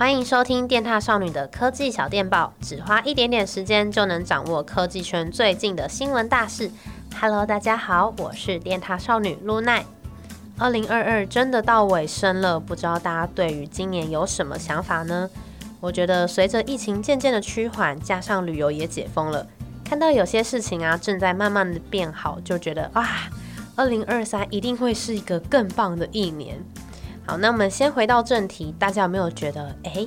欢迎收听电踏少女的科技小电报，只花一点点时间就能掌握科技圈最近的新闻大事。Hello，大家好，我是电踏少女露奈。二零二二真的到尾声了，不知道大家对于今年有什么想法呢？我觉得随着疫情渐渐的趋缓，加上旅游也解封了，看到有些事情啊正在慢慢的变好，就觉得哇，二零二三一定会是一个更棒的一年。好，那我们先回到正题，大家有没有觉得，哎，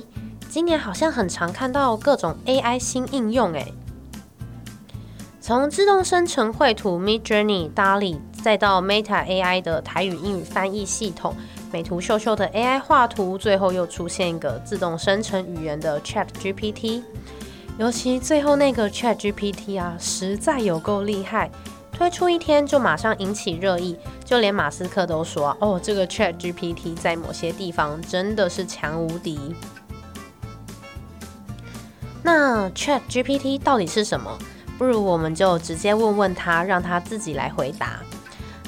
今年好像很常看到各种 AI 新应用，哎，从自动生成绘图 Midjourney、DALL-E，再到 Meta AI 的台语英语翻译系统，美图秀秀的 AI 画图，最后又出现一个自动生成语言的 ChatGPT，尤其最后那个 ChatGPT 啊，实在有够厉害。推出一天就马上引起热议，就连马斯克都说：“哦，这个 ChatGPT 在某些地方真的是强无敌。”那 ChatGPT 到底是什么？不如我们就直接问问他，让他自己来回答。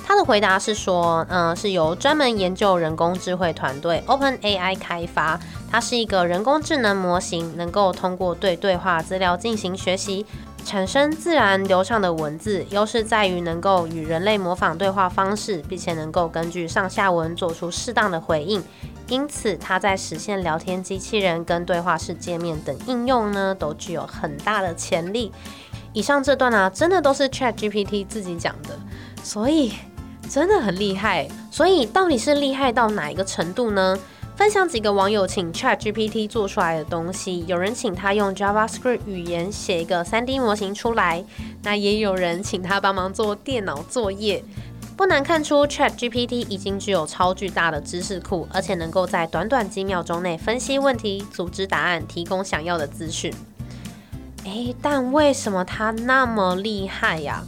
他的回答是说：“嗯、是由专门研究人工智慧团队 OpenAI 开发，它是一个人工智能模型，能够通过对对话资料进行学习。”产生自然流畅的文字，优势在于能够与人类模仿对话方式，并且能够根据上下文做出适当的回应。因此，它在实现聊天机器人跟对话式界面等应用呢，都具有很大的潜力。以上这段啊，真的都是 ChatGPT 自己讲的，所以真的很厉害。所以到底是厉害到哪一个程度呢？分享几个网友请 ChatGPT 做出来的东西，有人请他用 JavaScript 语言写一个 3D 模型出来，那也有人请他帮忙做电脑作业。不难看出，ChatGPT 已经具有超巨大的知识库，而且能够在短短几秒钟内分析问题、组织答案、提供想要的资讯。诶，但为什么它那么厉害呀？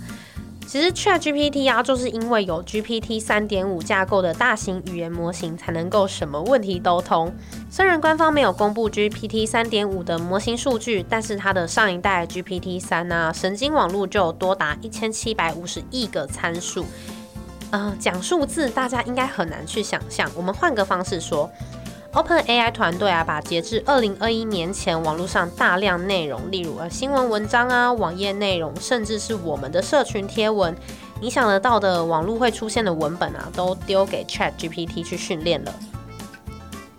其实 ChatGPT 啊，就是因为有 GPT 三点五架构的大型语言模型，才能够什么问题都通。虽然官方没有公布 GPT 三点五的模型数据，但是它的上一代 GPT 三啊，神经网络就多达一千七百五十亿个参数。呃，讲数字大家应该很难去想象，我们换个方式说。OpenAI 团队啊，把截至二零二一年前网络上大量内容，例如啊新闻文章啊、网页内容，甚至是我们的社群贴文，你想得到的网络会出现的文本啊，都丢给 ChatGPT 去训练了。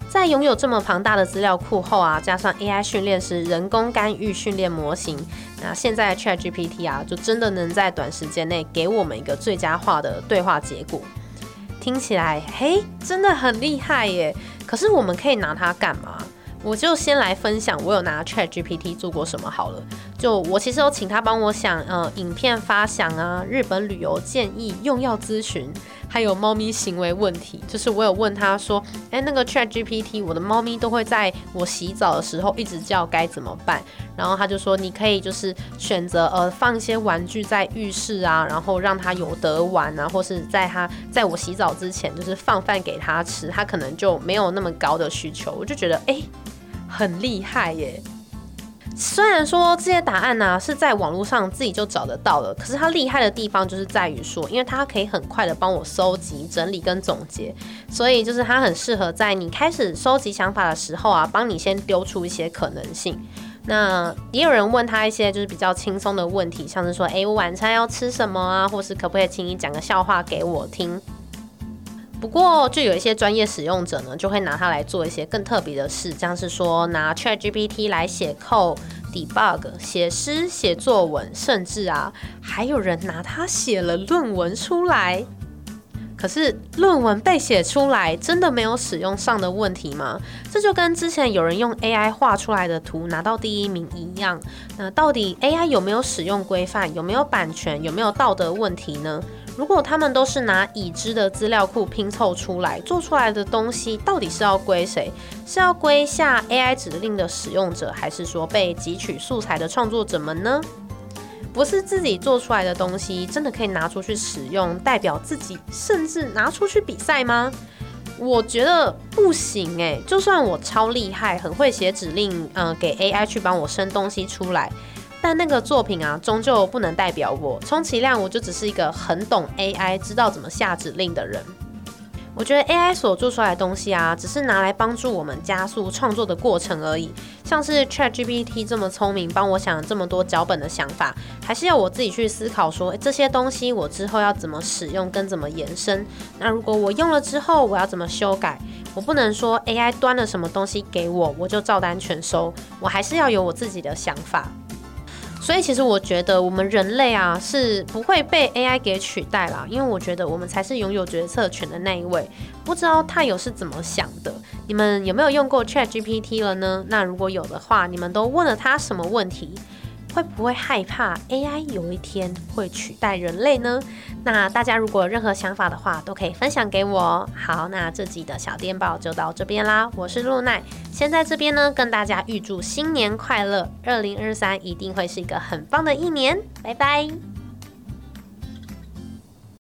在拥有这么庞大的资料库后啊，加上 AI 训练时人工干预训练模型，那现在 ChatGPT 啊，就真的能在短时间内给我们一个最佳化的对话结果。听起来，嘿，真的很厉害耶！可是我们可以拿它干嘛？我就先来分享我有拿 ChatGPT 做过什么好了。就我其实有请他帮我想，呃，影片发想啊，日本旅游建议、用药咨询，还有猫咪行为问题。就是我有问他说，哎，那个 ChatGPT，我的猫咪都会在我洗澡的时候一直叫，该怎么办？然后他就说，你可以就是选择呃放一些玩具在浴室啊，然后让它有得玩啊，或是在它在我洗澡之前，就是放饭给它吃，它可能就没有那么高的需求。我就觉得，哎，很厉害耶。虽然说这些答案呢、是在网络上自己就找得到了，可是它厉害的地方就是在于说，因为它可以很快的帮我收集、整理跟总结，所以就是它很适合在你开始收集想法的时候啊，帮你先丢出一些可能性。那也有人问他一些就是比较轻松的问题，像是说，诶，我晚餐要吃什么啊？或是可不可以请你讲个笑话给我听？不过，就有一些专业使用者呢，就会拿它来做一些更特别的事，像是说拿 ChatGPT 来写 code、debug、写诗、写作文，甚至啊，还有人拿它写了论文出来。可是论文被写出来，真的没有使用上的问题吗？这就跟之前有人用 AI 画出来的图拿到第一名一样。那到底 AI 有没有使用规范？有没有版权？有没有道德问题呢？如果他们都是拿已知的资料库拼凑出来做出来的东西，到底是要归谁？是要归下 AI 指令的使用者，还是说被汲取素材的创作者们呢？不是自己做出来的东西，真的可以拿出去使用，代表自己，甚至拿出去比赛吗？我觉得不行诶，就算我超厉害，很会写指令，嗯、呃，给 AI 去帮我生东西出来。但那个作品啊，终究不能代表我，充其量我就只是一个很懂 AI、知道怎么下指令的人。我觉得 AI 所做出来的东西啊，只是拿来帮助我们加速创作的过程而已。像是 ChatGPT 这么聪明，帮我想了这么多脚本的想法，还是要我自己去思考说，这些东西我之后要怎么使用跟怎么延伸？那如果我用了之后，我要怎么修改？我不能说 AI 端了什么东西给我，我就照单全收，我还是要有我自己的想法。所以其实我觉得我们人类啊是不会被 AI 给取代啦，因为我觉得我们才是拥有决策权的那一位。不知道太友是怎么想的？你们有没有用过 ChatGPT 了呢？那如果有的话，你们都问了他什么问题？会不会害怕 AI 有一天会取代人类呢？那大家如果有任何想法的话，都可以分享给我。好，那这集的小电报就到这边啦。我是露奈，先在这边呢跟大家预祝新年快乐，二零二三一定会是一个很棒的一年。拜拜。